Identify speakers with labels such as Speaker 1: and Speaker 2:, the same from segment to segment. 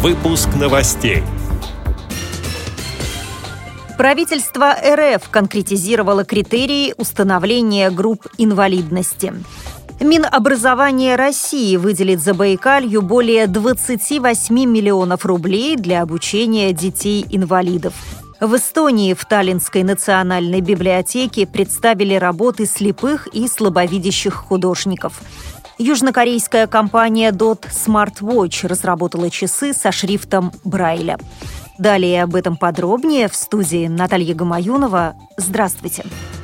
Speaker 1: Выпуск новостей.
Speaker 2: Правительство РФ конкретизировало критерии установления групп инвалидности. Минобразование России выделит за Байкалью более 28 миллионов рублей для обучения детей-инвалидов. В Эстонии в Таллинской национальной библиотеке представили работы слепых и слабовидящих художников. Южнокорейская компания Dot Smartwatch разработала часы со шрифтом Брайля. Далее об этом подробнее в студии Наталья Гамаюнова. Здравствуйте. Здравствуйте.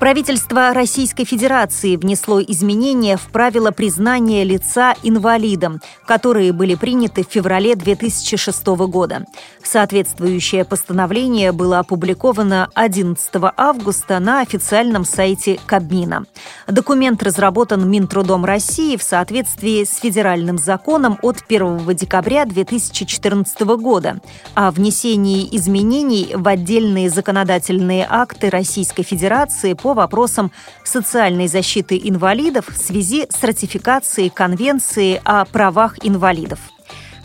Speaker 2: Правительство Российской Федерации внесло изменения в правила признания лица инвалидом, которые были приняты в феврале 2006 года. Соответствующее постановление было опубликовано 11 августа на официальном сайте Кабмина. Документ разработан Минтрудом России в соответствии с федеральным законом от 1 декабря 2014 года о внесении изменений в отдельные законодательные акты Российской Федерации по по вопросам социальной защиты инвалидов в связи с ратификацией Конвенции о правах инвалидов.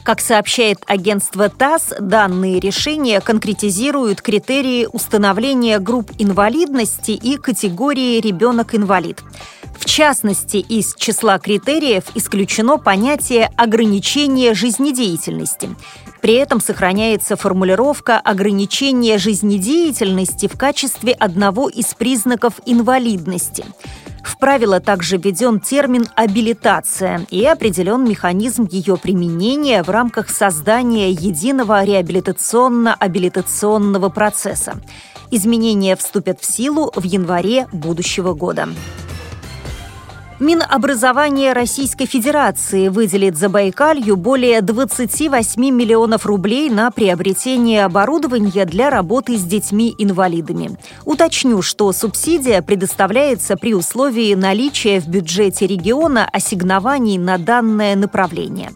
Speaker 2: Как сообщает агентство ТАСС, данные решения конкретизируют критерии установления групп инвалидности и категории «ребенок-инвалид». В частности, из числа критериев исключено понятие ограничения жизнедеятельности. При этом сохраняется формулировка ограничения жизнедеятельности в качестве одного из признаков инвалидности. В правило также введен термин «абилитация» и определен механизм ее применения в рамках создания единого реабилитационно-абилитационного процесса. Изменения вступят в силу в январе будущего года. Минобразование Российской Федерации выделит за Байкалью более 28 миллионов рублей на приобретение оборудования для работы с детьми-инвалидами. Уточню, что субсидия предоставляется при условии наличия в бюджете региона ассигнований на данное направление.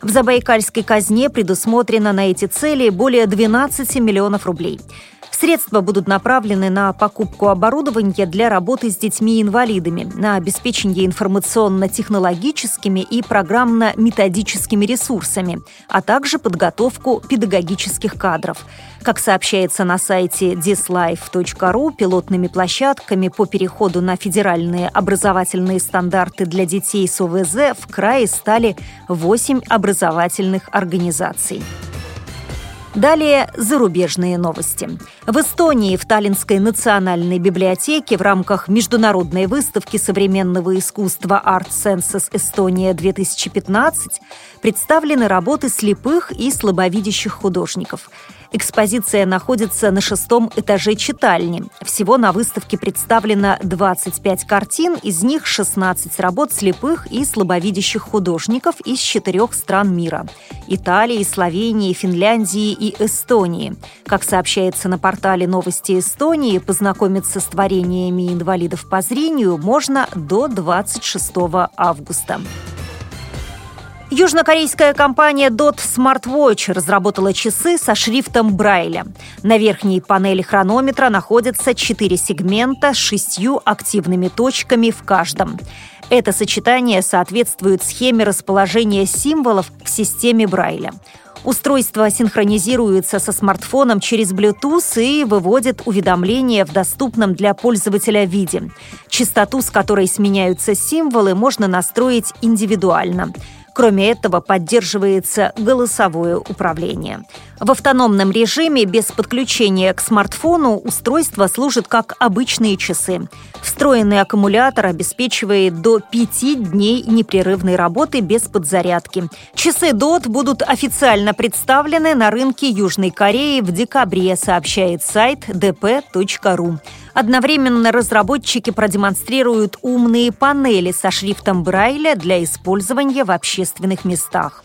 Speaker 2: В Забайкальской казне предусмотрено на эти цели более 12 миллионов рублей. Средства будут направлены на покупку оборудования для работы с детьми-инвалидами, на обеспечение информационно-технологическими и программно-методическими ресурсами, а также подготовку педагогических кадров. Как сообщается на сайте dislife.ru, пилотными площадками по переходу на федеральные образовательные стандарты для детей с ОВЗ в крае стали 8 образовательных организаций. Далее зарубежные новости. В Эстонии в Таллинской национальной библиотеке в рамках международной выставки современного искусства Art Senses Эстония 2015 представлены работы слепых и слабовидящих художников. Экспозиция находится на шестом этаже читальни. Всего на выставке представлено 25 картин, из них 16 работ слепых и слабовидящих художников из четырех стран мира – Италии, Словении, Финляндии и Эстонии. Как сообщается на портале «Новости Эстонии», познакомиться с творениями инвалидов по зрению можно до 26 августа. Южнокорейская компания Dot Smartwatch разработала часы со шрифтом Брайля. На верхней панели хронометра находятся четыре сегмента с шестью активными точками в каждом. Это сочетание соответствует схеме расположения символов в системе Брайля. Устройство синхронизируется со смартфоном через Bluetooth и выводит уведомления в доступном для пользователя виде. Частоту, с которой сменяются символы, можно настроить индивидуально. Кроме этого, поддерживается голосовое управление. В автономном режиме без подключения к смартфону устройство служит как обычные часы. Встроенный аккумулятор обеспечивает до пяти дней непрерывной работы без подзарядки. Часы DOT будут официально представлены на рынке Южной Кореи в декабре, сообщает сайт dp.ru. Одновременно разработчики продемонстрируют умные панели со шрифтом Брайля для использования в общественных местах.